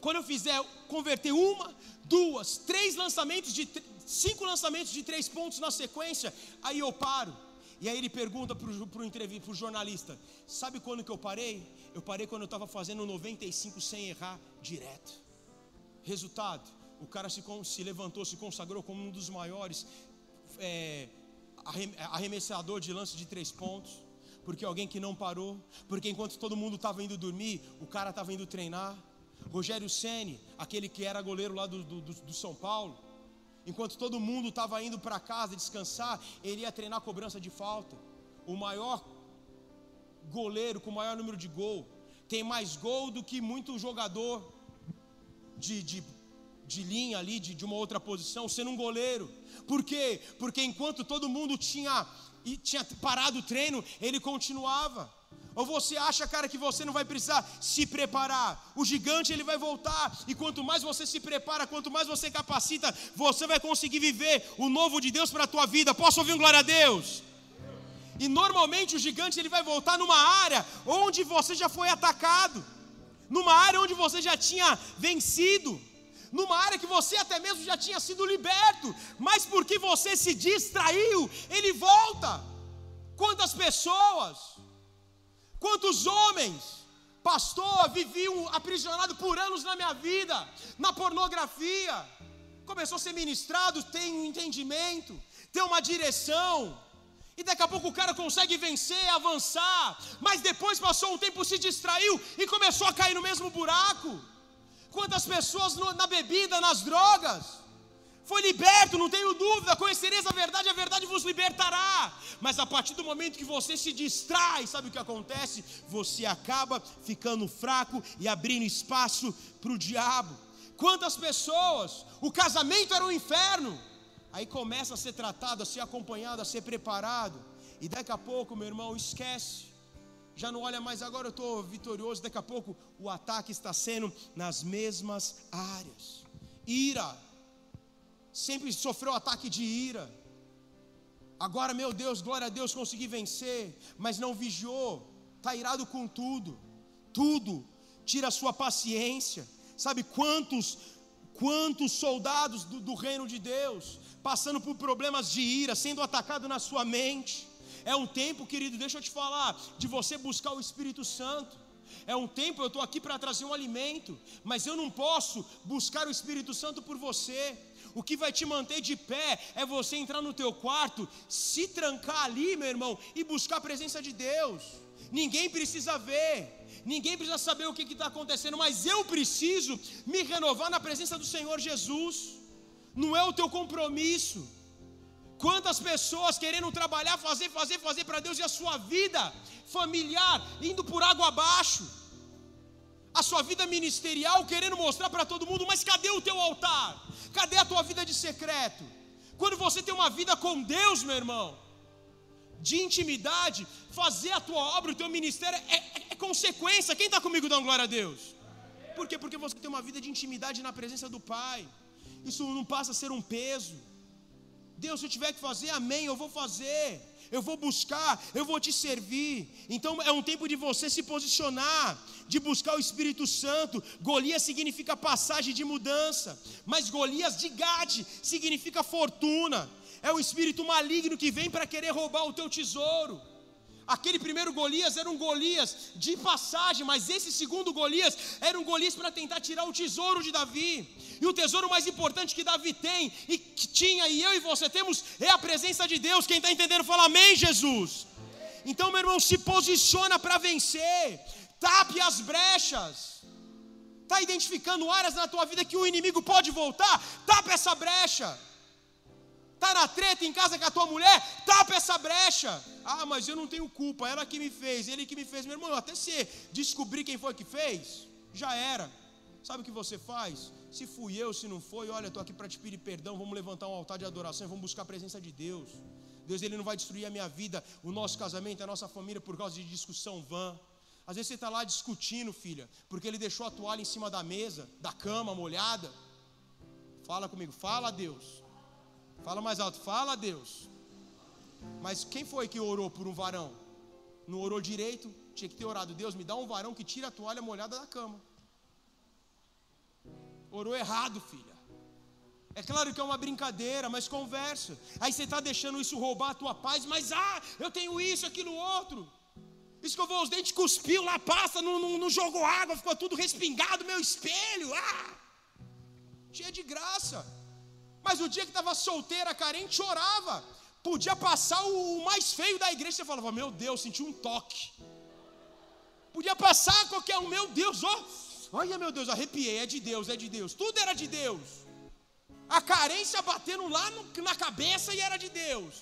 Quando eu fizer converter uma, duas, três lançamentos de cinco lançamentos de três pontos na sequência, aí eu paro. E aí ele pergunta para o jornalista: Sabe quando que eu parei? Eu parei quando eu estava fazendo 95 sem errar direto. Resultado: o cara se, se levantou, se consagrou como um dos maiores é, arremessador de lance de três pontos, porque alguém que não parou, porque enquanto todo mundo estava indo dormir, o cara estava indo treinar. Rogério Ceni, aquele que era goleiro lá do, do, do São Paulo, enquanto todo mundo estava indo para casa descansar, ele ia treinar cobrança de falta. O maior goleiro com maior número de gol, tem mais gol do que muito jogador de, de, de linha ali, de, de uma outra posição, sendo um goleiro. Por quê? Porque enquanto todo mundo tinha, tinha parado o treino, ele continuava. Ou você acha, cara, que você não vai precisar se preparar? O gigante ele vai voltar, e quanto mais você se prepara, quanto mais você capacita, você vai conseguir viver o novo de Deus para a tua vida. Posso ouvir um glória a Deus? E normalmente o gigante ele vai voltar numa área onde você já foi atacado, numa área onde você já tinha vencido, numa área que você até mesmo já tinha sido liberto, mas porque você se distraiu, ele volta. Quantas pessoas, quantos homens, pastor, viviam aprisionado por anos na minha vida, na pornografia, começou a ser ministrado, tem um entendimento, tem uma direção, e daqui a pouco o cara consegue vencer, avançar, mas depois passou um tempo, se distraiu e começou a cair no mesmo buraco. Quantas pessoas no, na bebida, nas drogas, foi liberto, não tenho dúvida, conhecereis a verdade, a verdade vos libertará. Mas a partir do momento que você se distrai, sabe o que acontece? Você acaba ficando fraco e abrindo espaço para o diabo. Quantas pessoas, o casamento era um inferno, Aí começa a ser tratado, a ser acompanhado, a ser preparado. E daqui a pouco, meu irmão, esquece. Já não olha mais, agora eu estou vitorioso. Daqui a pouco o ataque está sendo nas mesmas áreas. Ira. Sempre sofreu ataque de ira. Agora, meu Deus, glória a Deus, consegui vencer. Mas não vigiou. Está irado com tudo. Tudo. Tira a sua paciência. Sabe quantos quantos soldados do, do, reino de Deus passando por problemas de ira, sendo atacado na sua mente. É um tempo, querido, deixa eu te falar, de você buscar o Espírito Santo. É um tempo, eu estou aqui para trazer um alimento, mas eu não posso buscar o Espírito Santo por você. O que vai te manter de pé é você entrar no teu quarto, se trancar ali, meu irmão, e buscar a presença de Deus. Ninguém precisa ver, ninguém precisa saber o que está acontecendo, mas eu preciso me renovar na presença do Senhor Jesus não é o teu compromisso. Quantas pessoas querendo trabalhar, fazer, fazer, fazer para Deus e a sua vida familiar indo por água abaixo, a sua vida ministerial querendo mostrar para todo mundo, mas cadê o teu altar? Cadê a tua vida de secreto? Quando você tem uma vida com Deus, meu irmão, de intimidade, fazer a tua obra, o teu ministério é, é, é consequência. Quem está comigo dando glória a Deus? Por quê? Porque você tem uma vida de intimidade na presença do Pai isso não passa a ser um peso. Deus, se eu tiver que fazer, amém, eu vou fazer, eu vou buscar, eu vou te servir. Então é um tempo de você se posicionar, de buscar o Espírito Santo. Golias significa passagem de mudança, mas Golias de Gade significa fortuna. É o espírito maligno que vem para querer roubar o teu tesouro. Aquele primeiro Golias era um Golias de passagem, mas esse segundo Golias era um Golias para tentar tirar o tesouro de Davi. E o tesouro mais importante que Davi tem, e que tinha, e eu e você temos, é a presença de Deus. Quem está entendendo, fala amém, Jesus. Então, meu irmão, se posiciona para vencer, tape as brechas. Está identificando áreas na tua vida que o inimigo pode voltar? Tape essa brecha. Está na treta em casa com a tua mulher? Tapa essa brecha. Ah, mas eu não tenho culpa, ela que me fez, ele que me fez. Meu irmão, até você descobrir quem foi que fez, já era. Sabe o que você faz? Se fui eu, se não foi, olha, estou aqui para te pedir perdão. Vamos levantar um altar de adoração vamos buscar a presença de Deus. Deus, Ele não vai destruir a minha vida, o nosso casamento, a nossa família por causa de discussão vã. Às vezes você está lá discutindo, filha, porque ele deixou a toalha em cima da mesa, da cama molhada. Fala comigo, fala Deus. Fala mais alto, fala Deus. Mas quem foi que orou por um varão? Não orou direito? Tinha que ter orado. Deus, me dá um varão que tira a toalha molhada da cama. Orou errado, filha. É claro que é uma brincadeira, mas conversa. Aí você está deixando isso roubar a tua paz, mas ah, eu tenho isso, aquilo, outro. Escovou os dentes, cuspiu lá, passa, não, não, não jogou água, ficou tudo respingado, meu espelho. Ah! Cheia de graça. Mas o dia que estava solteira, carente, chorava. Podia passar o mais feio da igreja, você falava, meu Deus, senti um toque. Podia passar qualquer um, meu Deus, ó. Olha, meu Deus, arrepiei, é de Deus, é de Deus. Tudo era de Deus. A carência batendo lá no, na cabeça e era de Deus.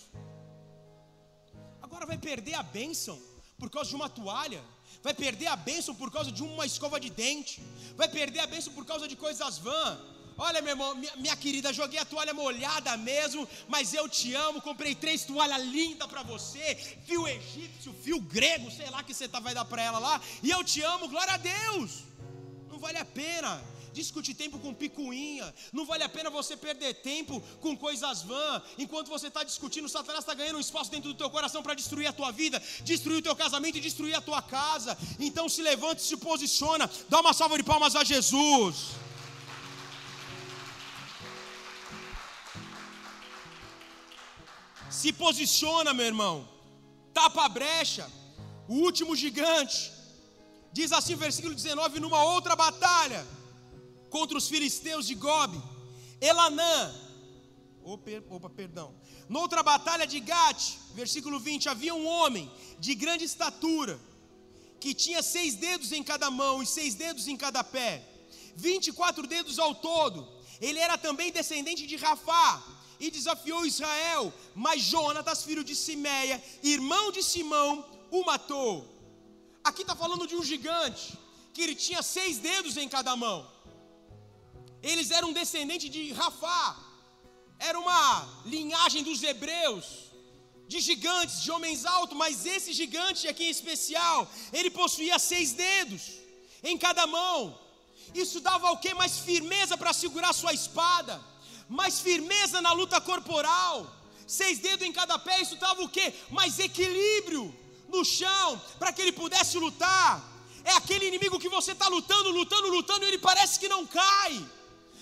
Agora vai perder a bênção por causa de uma toalha. Vai perder a bênção por causa de uma escova de dente. Vai perder a bênção por causa de coisas vãs. Olha, meu irmão, minha, minha, querida, joguei a toalha molhada mesmo, mas eu te amo. Comprei três toalhas lindas para você, fio egípcio, fio grego, sei lá que você tá, vai dar para ela lá. E eu te amo, glória a Deus. Não vale a pena discutir tempo com picuinha. Não vale a pena você perder tempo com coisas vãs. Enquanto você está discutindo, Satanás está ganhando um espaço dentro do teu coração para destruir a tua vida, destruir o teu casamento e destruir a tua casa. Então se levante, se posiciona, dá uma salva de palmas a Jesus. Se posiciona, meu irmão. Tapa a brecha. O último gigante. Diz assim, versículo 19: numa outra batalha contra os filisteus de Gobe, Elanã, opa, perdão, noutra batalha de Gate, versículo 20, havia um homem de grande estatura, que tinha seis dedos em cada mão e seis dedos em cada pé, vinte e quatro dedos ao todo, ele era também descendente de Rafá, e desafiou Israel, mas Jonatas, filho de Simeia, irmão de Simão, o matou. Aqui está falando de um gigante, que ele tinha seis dedos em cada mão. Eles eram descendentes de Rafá, era uma linhagem dos hebreus, de gigantes, de homens altos, mas esse gigante aqui em especial, ele possuía seis dedos em cada mão. Isso dava o que? Mais firmeza para segurar sua espada, mais firmeza na luta corporal. Seis dedos em cada pé, isso dava o que? Mais equilíbrio no chão, para que ele pudesse lutar. É aquele inimigo que você está lutando, lutando, lutando, e ele parece que não cai.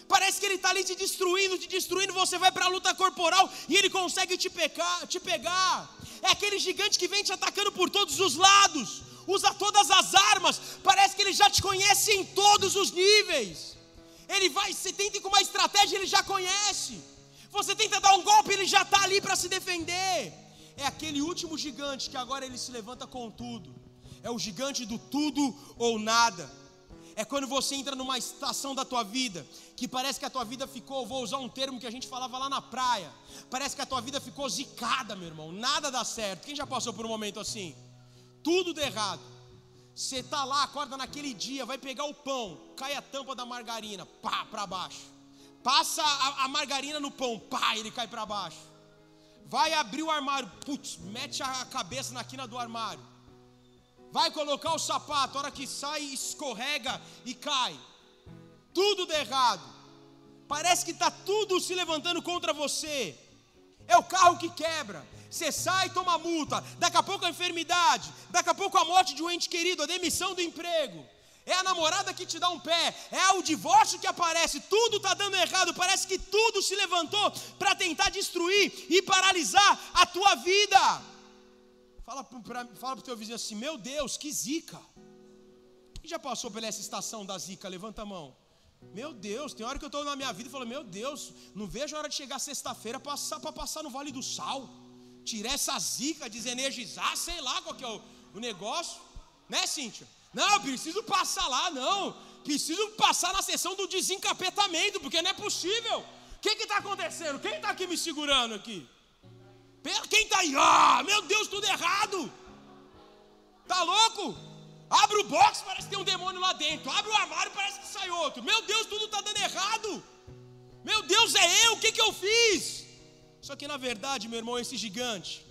Parece que ele está ali te destruindo, te destruindo. Você vai para a luta corporal e ele consegue te, pecar, te pegar. É aquele gigante que vem te atacando por todos os lados, usa todas as armas. Parece que ele já te conhece em todos os níveis. Ele vai, você tenta com uma estratégia, ele já conhece. Você tenta dar um golpe, ele já está ali para se defender. É aquele último gigante que agora ele se levanta com tudo. É o gigante do tudo ou nada é quando você entra numa estação da tua vida que parece que a tua vida ficou, vou usar um termo que a gente falava lá na praia, parece que a tua vida ficou zicada, meu irmão, nada dá certo. Quem já passou por um momento assim? Tudo dá errado. Você tá lá, acorda naquele dia, vai pegar o pão, cai a tampa da margarina, pá, para baixo. Passa a, a, margarina no pão, pá, ele cai para baixo. Vai abrir o armário, putz, mete a cabeça na quina do armário vai colocar o sapato, a hora que sai, escorrega e cai. Tudo dá errado. Parece que está tudo se levantando contra você. É o carro que quebra. Você sai e toma multa. Daqui a pouco a enfermidade. Daqui a pouco a morte de um ente querido, a demissão do emprego. É a namorada que te dá um pé. É o divórcio que aparece. Tudo está dando errado. Parece que tudo se levantou para tentar destruir e paralisar a tua vida. Fala para o teu vizinho assim: Meu Deus, que zica. Quem já passou por essa estação da zica? Levanta a mão. Meu Deus, tem hora que eu estou na minha vida e falo: Meu Deus, não vejo a hora de chegar sexta-feira passar para passar no Vale do Sal. Tirar essa zica, desenergizar, sei lá qual que é o, o negócio. Né, Cíntia? Não, preciso passar lá, não. Preciso passar na sessão do desencapetamento, porque não é possível. O que está acontecendo? Quem está aqui me segurando aqui? Quem está aí? Ah, meu Deus, tudo errado. Tá louco? Abre o box, parece que tem um demônio lá dentro. Abre o armário, parece que sai outro. Meu Deus, tudo está dando errado. Meu Deus, é eu, o que, que eu fiz? Só que na verdade, meu irmão, esse gigante,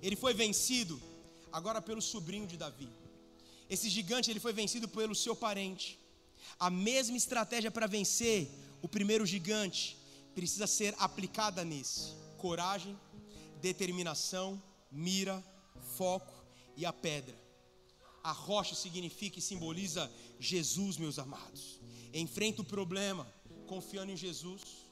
ele foi vencido agora pelo sobrinho de Davi. Esse gigante, ele foi vencido pelo seu parente. A mesma estratégia para vencer o primeiro gigante precisa ser aplicada nesse: coragem, determinação, mira, foco e a pedra. A rocha significa e simboliza Jesus, meus amados. Enfrenta o problema confiando em Jesus.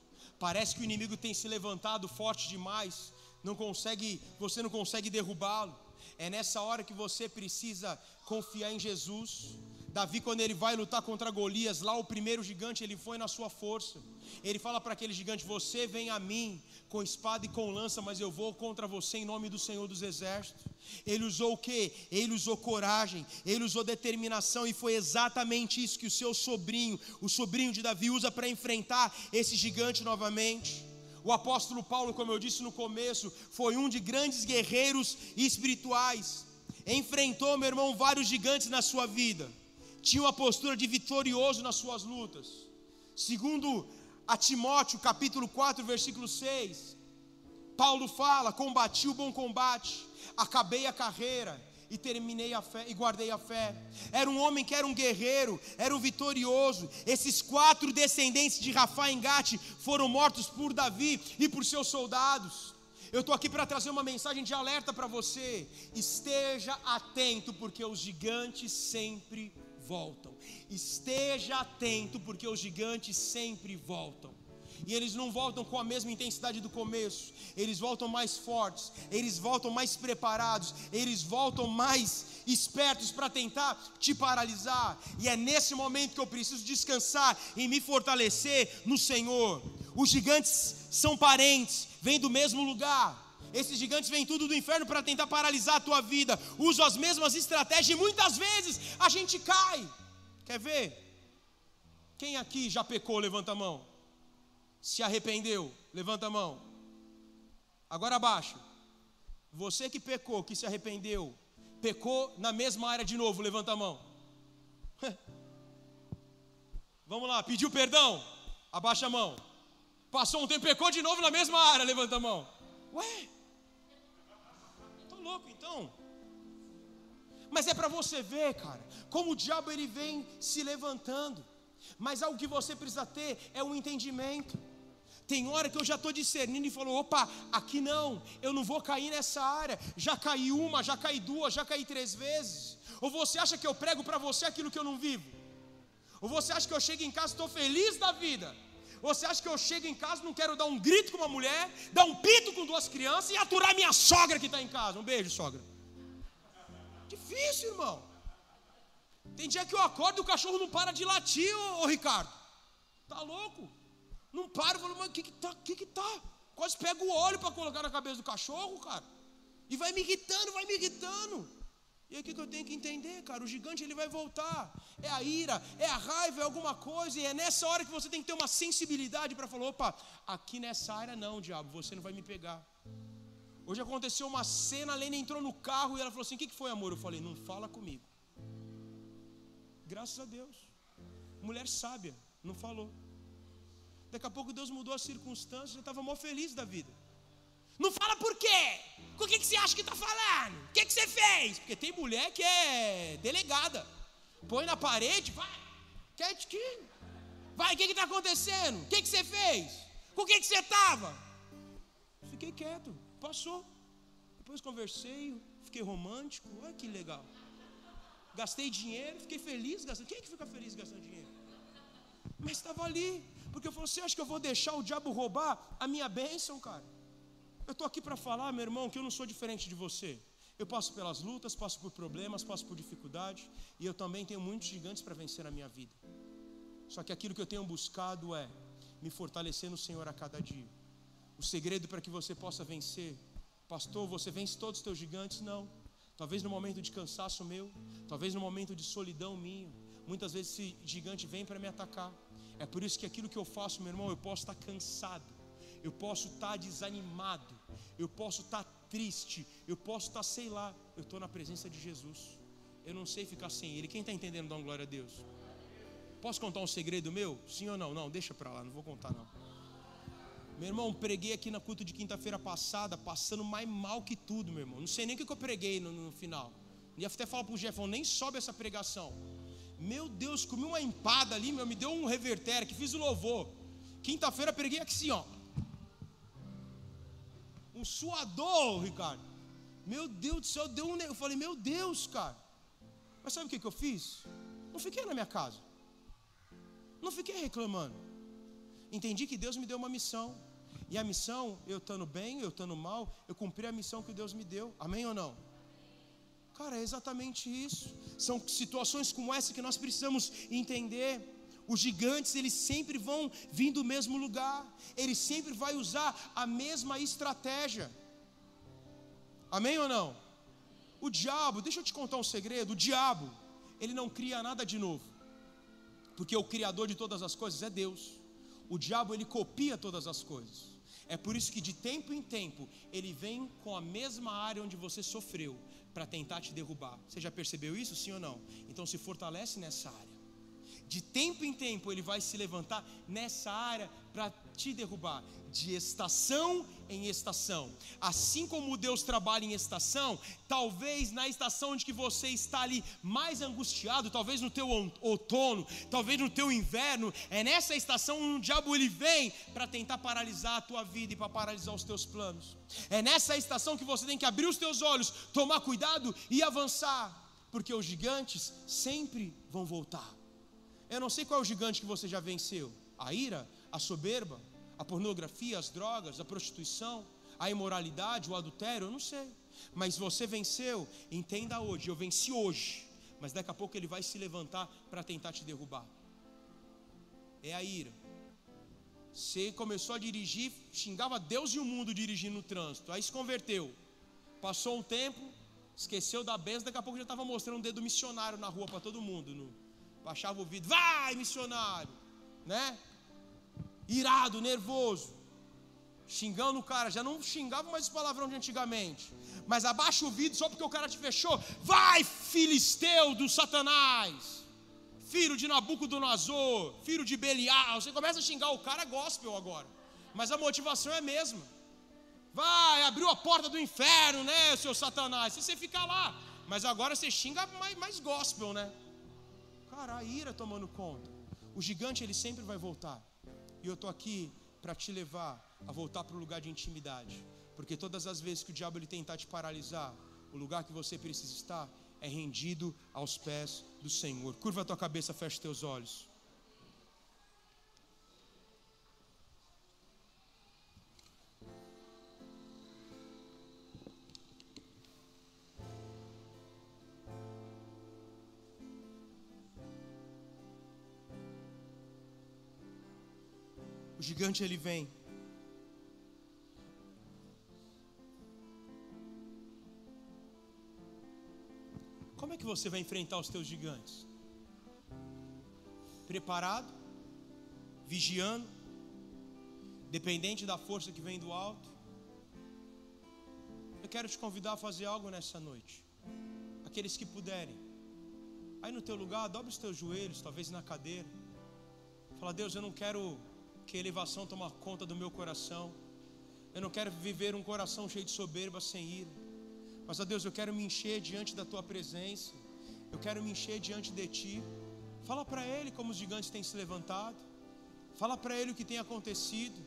Parece que o inimigo tem se levantado forte demais, não consegue, você não consegue derrubá-lo. É nessa hora que você precisa confiar em Jesus, Davi, quando ele vai lutar contra Golias, lá o primeiro gigante, ele foi na sua força. Ele fala para aquele gigante: Você vem a mim com espada e com lança, mas eu vou contra você em nome do Senhor dos Exércitos. Ele usou o que? Ele usou coragem, ele usou determinação, e foi exatamente isso que o seu sobrinho, o sobrinho de Davi, usa para enfrentar esse gigante novamente. O apóstolo Paulo, como eu disse no começo, foi um de grandes guerreiros espirituais. Enfrentou, meu irmão, vários gigantes na sua vida tinha uma postura de vitorioso nas suas lutas. Segundo a Timóteo, capítulo 4, versículo 6, Paulo fala: "Combati o bom combate, acabei a carreira e terminei a fé e guardei a fé". Era um homem que era um guerreiro, era um vitorioso. Esses quatro descendentes de Rafa Engate foram mortos por Davi e por seus soldados. Eu estou aqui para trazer uma mensagem de alerta para você. Esteja atento, porque os gigantes sempre voltam. Esteja atento, porque os gigantes sempre voltam. E eles não voltam com a mesma intensidade do começo, eles voltam mais fortes, eles voltam mais preparados, eles voltam mais espertos para tentar te paralisar. E é nesse momento que eu preciso descansar e me fortalecer no Senhor. Os gigantes são parentes, vêm do mesmo lugar. Esses gigantes vêm tudo do inferno para tentar paralisar a tua vida. Usam as mesmas estratégias e muitas vezes a gente cai. Quer ver? Quem aqui já pecou? Levanta a mão. Se arrependeu? Levanta a mão. Agora abaixo. Você que pecou, que se arrependeu, pecou na mesma área de novo, levanta a mão. <laughs> Vamos lá, pediu perdão? Abaixa a mão. Passou um tempo, pecou de novo na mesma área, levanta a mão. Ué, louco então. Mas é para você ver, cara, como o diabo ele vem se levantando. Mas algo que você precisa ter é um entendimento. Tem hora que eu já estou discernindo e falou: opa, aqui não, eu não vou cair nessa área. Já caí uma, já caí duas, já caí três vezes. Ou você acha que eu prego para você aquilo que eu não vivo? Ou você acha que eu chego em casa e estou feliz da vida? Você acha que eu chego em casa, não quero dar um grito com uma mulher, dar um pito com duas crianças e aturar minha sogra que está em casa? Um beijo, sogra. Difícil, irmão. Tem dia que eu acordo e o cachorro não para de latir, ô, ô Ricardo. Tá louco? Não para, eu falo, mas o que que tá? Que que tá? Quase pego o óleo para colocar na cabeça do cachorro, cara. E vai me irritando, vai me irritando. E o que, eu tenho que entender, cara? O gigante ele vai voltar. É a ira, é a raiva, é alguma coisa. E é nessa hora que você tem que ter uma sensibilidade para falar: opa, aqui nessa área não, diabo, você não vai me pegar. Hoje aconteceu uma cena, a Lena entrou no carro e ela falou assim: o que, que foi, amor? Eu falei: não fala comigo. Graças a Deus. Mulher sábia, não falou. Daqui a pouco Deus mudou as circunstâncias, eu estava mó feliz da vida. Não fala por quê? Com o que, que você acha que está falando? O que, que você fez? Porque tem mulher que é delegada. Põe na parede, vai. Quietinho. Vai, o que está acontecendo? O que, que você fez? Com o que, que você estava? Fiquei quieto, passou. Depois conversei, fiquei romântico. Olha que legal. Gastei dinheiro, fiquei feliz gastando. Quem é que fica feliz gastando dinheiro? Mas estava ali. Porque eu falei, você acha que eu vou deixar o diabo roubar a minha bênção, cara? Eu estou aqui para falar, meu irmão, que eu não sou diferente de você. Eu passo pelas lutas, passo por problemas, passo por dificuldade, e eu também tenho muitos gigantes para vencer na minha vida. Só que aquilo que eu tenho buscado é me fortalecer no Senhor a cada dia. O segredo para que você possa vencer, pastor, você vence todos os teus gigantes? Não. Talvez no momento de cansaço meu, talvez no momento de solidão minha, muitas vezes esse gigante vem para me atacar. É por isso que aquilo que eu faço, meu irmão, eu posso estar cansado, eu posso estar desanimado, eu posso estar triste, eu posso estar, sei lá, eu estou na presença de Jesus. Eu não sei ficar sem Ele. Quem está entendendo, dá uma glória a Deus. Posso contar um segredo meu? Sim ou não? Não, deixa para lá, não vou contar não. Meu irmão, preguei aqui na culto de quinta-feira passada, passando mais mal que tudo, meu irmão. Não sei nem o que eu preguei no, no final. E até falar para o Jefão, nem sobe essa pregação. Meu Deus, comi uma empada ali, meu, me deu um reverter, que fiz o louvor. Quinta-feira preguei aqui assim, ó um suador, Ricardo. Meu Deus do céu, deu um. Eu falei, meu Deus, cara. Mas sabe o que, que eu fiz? Não fiquei na minha casa. Não fiquei reclamando. Entendi que Deus me deu uma missão. E a missão, eu estando bem, eu estando mal, eu cumpri a missão que Deus me deu. Amém ou não? Cara, é exatamente isso. São situações como essa que nós precisamos entender. Os gigantes, eles sempre vão vir do mesmo lugar. Ele sempre vai usar a mesma estratégia. Amém ou não? O diabo, deixa eu te contar um segredo: o diabo, ele não cria nada de novo, porque o Criador de todas as coisas é Deus. O diabo, ele copia todas as coisas. É por isso que de tempo em tempo ele vem com a mesma área onde você sofreu para tentar te derrubar. Você já percebeu isso, sim ou não? Então se fortalece nessa área. De tempo em tempo ele vai se levantar nessa área para te derrubar, de estação em estação. Assim como Deus trabalha em estação, talvez na estação onde que você está ali mais angustiado, talvez no teu outono, talvez no teu inverno, é nessa estação onde o diabo ele vem para tentar paralisar a tua vida e para paralisar os teus planos. É nessa estação que você tem que abrir os teus olhos, tomar cuidado e avançar, porque os gigantes sempre vão voltar. Eu não sei qual é o gigante que você já venceu: a ira, a soberba, a pornografia, as drogas, a prostituição, a imoralidade, o adultério, eu não sei. Mas você venceu, entenda hoje, eu venci hoje, mas daqui a pouco ele vai se levantar para tentar te derrubar. É a ira. Você começou a dirigir, xingava Deus e o mundo dirigindo no trânsito, aí se converteu. Passou um tempo, esqueceu da benção, daqui a pouco já estava mostrando um dedo missionário na rua para todo mundo, no, baixava o vidro, vai missionário, né? Irado, nervoso, xingando o cara, já não xingava mais o palavrão de antigamente, mas abaixa o vidro só porque o cara te fechou, vai filisteu do Satanás, filho de Nabucodonosor, filho de Belial, você começa a xingar o cara gospel agora, mas a motivação é a mesma. Vai, abriu a porta do inferno, né, seu Satanás? Se você ficar lá, mas agora você xinga mais, mais gospel, né? Cara, a ira tomando conta. O gigante ele sempre vai voltar. E eu estou aqui para te levar a voltar para o lugar de intimidade. Porque todas as vezes que o diabo ele tentar te paralisar, o lugar que você precisa estar é rendido aos pés do Senhor. Curva a tua cabeça, fecha teus olhos. O gigante ele vem. Como é que você vai enfrentar os teus gigantes? Preparado, vigiando, dependente da força que vem do alto. Eu quero te convidar a fazer algo nessa noite. Aqueles que puderem. Aí no teu lugar, dobra os teus joelhos, talvez na cadeira. Fala, Deus, eu não quero que a elevação toma conta do meu coração. Eu não quero viver um coração cheio de soberba sem ira. Mas, ó Deus, eu quero me encher diante da tua presença. Eu quero me encher diante de ti. Fala para ele como os gigantes têm se levantado. Fala para ele o que tem acontecido.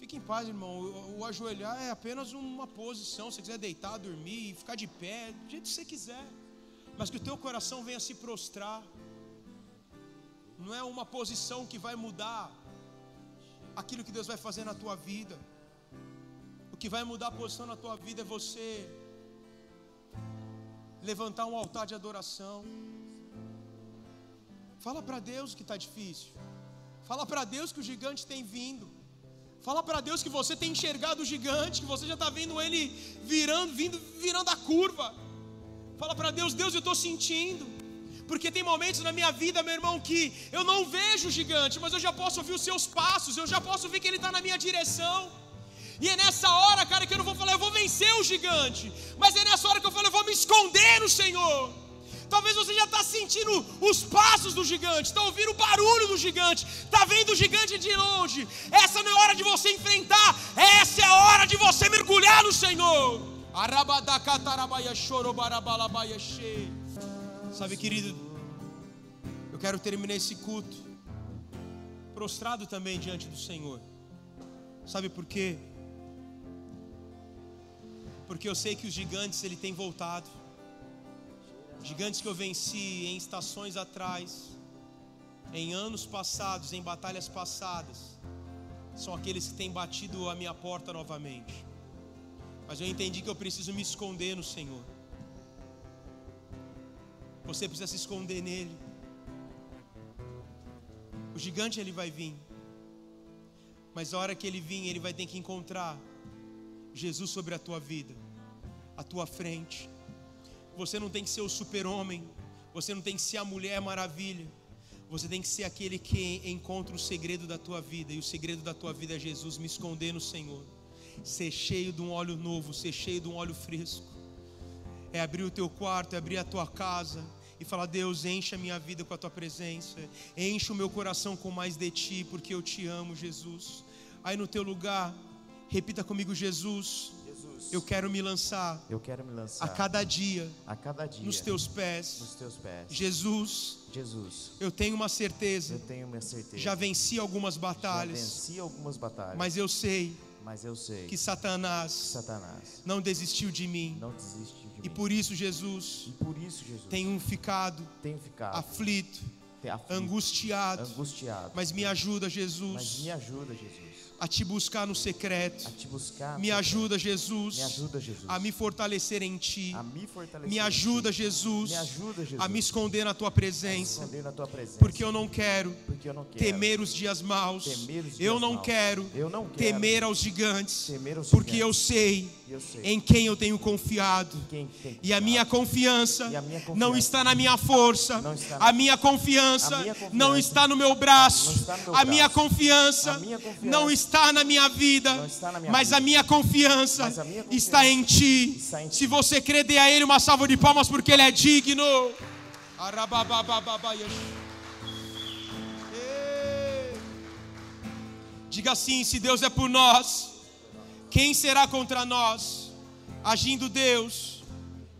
Fique em paz, irmão. O, o ajoelhar é apenas uma posição. Se você quiser deitar, dormir, ficar de pé, do jeito que você quiser. Mas que o teu coração venha se prostrar. Não é uma posição que vai mudar aquilo que Deus vai fazer na tua vida. O que vai mudar a posição na tua vida é você levantar um altar de adoração. Fala para Deus que está difícil. Fala para Deus que o gigante tem vindo. Fala para Deus que você tem enxergado o gigante, que você já está vendo ele virando, vindo, virando a curva. Fala para Deus, Deus, eu estou sentindo. Porque tem momentos na minha vida, meu irmão, que eu não vejo o gigante, mas eu já posso ouvir os seus passos, eu já posso ver que ele está na minha direção. E é nessa hora, cara, que eu não vou falar, eu vou vencer o gigante. Mas é nessa hora que eu falo, eu vou me esconder no Senhor. Talvez você já está sentindo os passos do gigante, está ouvindo o barulho do gigante, está vendo o gigante de longe. Essa não é hora de você enfrentar, essa é a hora de você mergulhar no Senhor. Arabadacatarabaia chorobarabalabaiache. Sabe, querido, eu quero terminar esse culto prostrado também diante do Senhor. Sabe por quê? Porque eu sei que os gigantes ele tem voltado. Gigantes que eu venci em estações atrás, em anos passados, em batalhas passadas, são aqueles que têm batido a minha porta novamente. Mas eu entendi que eu preciso me esconder no Senhor. Você precisa se esconder nele. O gigante ele vai vir. Mas a hora que ele vir, ele vai ter que encontrar Jesus sobre a tua vida, a tua frente. Você não tem que ser o super-homem, você não tem que ser a mulher maravilha. Você tem que ser aquele que encontra o segredo da tua vida, e o segredo da tua vida é Jesus, me esconder no Senhor. Ser cheio de um óleo novo, ser cheio de um óleo fresco. É abrir o teu quarto, é abrir a tua casa e falar: Deus, enche a minha vida com a tua presença, enche o meu coração com mais de ti, porque eu te amo, Jesus. Aí no teu lugar, repita comigo: Jesus, eu quero me lançar eu quero me lançar a cada dia a cada dia nos teus pés. nos teus pés. Jesus, Jesus, eu tenho uma certeza, eu tenho minha certeza. já venci algumas Já batalhas, venci algumas batalhas, mas eu sei mas eu sei que Satanás Satanás não desistiu de mim. não de E mim. por isso, Jesus, E por isso, Jesus, tenho ficado ficado aflito, aflito, angustiado. angustiado. Mas me ajuda, Mas Jesus, me ajuda, Jesus, a te buscar no secreto. a te buscar. Me ajuda, Jesus, Me ajuda, Jesus, a me fortalecer em ti. a me fortalecer. Me em ajuda, ti. Jesus, Me ajuda, Jesus, a me esconder na tua presença. na tua presença. Porque eu não quero porque eu não quero temer os dias maus. os Eu dias não maus. quero Eu não quero temer aos gigantes. temer aos Porque eu gigantes. Eu sei em quem eu tenho confiado. E a minha confiança não está na minha força, a minha confiança não está no meu braço, a minha confiança não está na minha vida, mas a minha confiança está em ti. Se você crer, dê a Ele uma salva de palmas, porque Ele é digno. Diga assim: se Deus é por nós, quem será contra nós? Agindo Deus,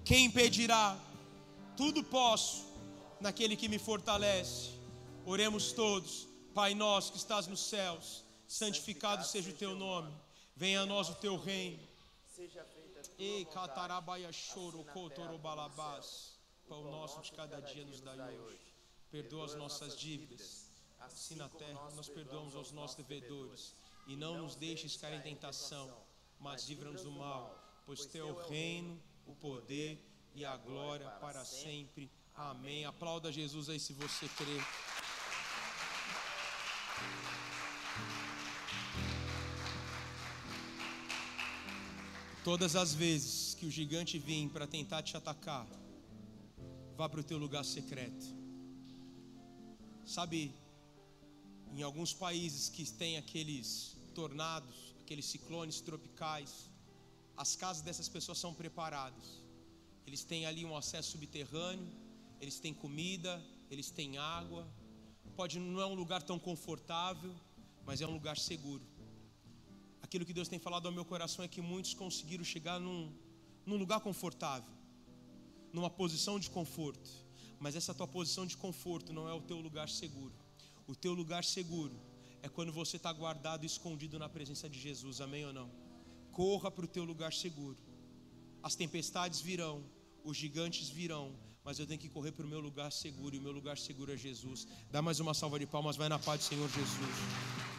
quem impedirá? Tudo posso naquele que me fortalece. Oremos todos. Pai nosso que estás nos céus, santificado seja o teu nome. Venha a nós o teu reino. Ei, catarabaia choro, cotorobalabás. Pão nosso de cada dia nos dai hoje. Perdoa as nossas dívidas. Assim na terra nós perdoamos aos nossos devedores. E não nos deixes cair em tentação, mas livra-nos do mal. Pois teu é o reino, o poder e a glória para sempre. Amém. Aplauda Jesus aí se você crê. Todas as vezes que o gigante vir para tentar te atacar, vá para o teu lugar secreto. Sabe, em alguns países que tem aqueles tornados, aqueles ciclones tropicais, as casas dessas pessoas são preparadas. Eles têm ali um acesso subterrâneo, eles têm comida, eles têm água. Pode não é um lugar tão confortável, mas é um lugar seguro. Aquilo que Deus tem falado ao meu coração é que muitos conseguiram chegar num, num lugar confortável, numa posição de conforto. Mas essa tua posição de conforto não é o teu lugar seguro. O teu lugar seguro é quando você está guardado escondido na presença de Jesus. Amém ou não? Corra para o teu lugar seguro. As tempestades virão, os gigantes virão, mas eu tenho que correr para o meu lugar seguro, e o meu lugar seguro é Jesus. Dá mais uma salva de palmas, vai na paz do Senhor Jesus.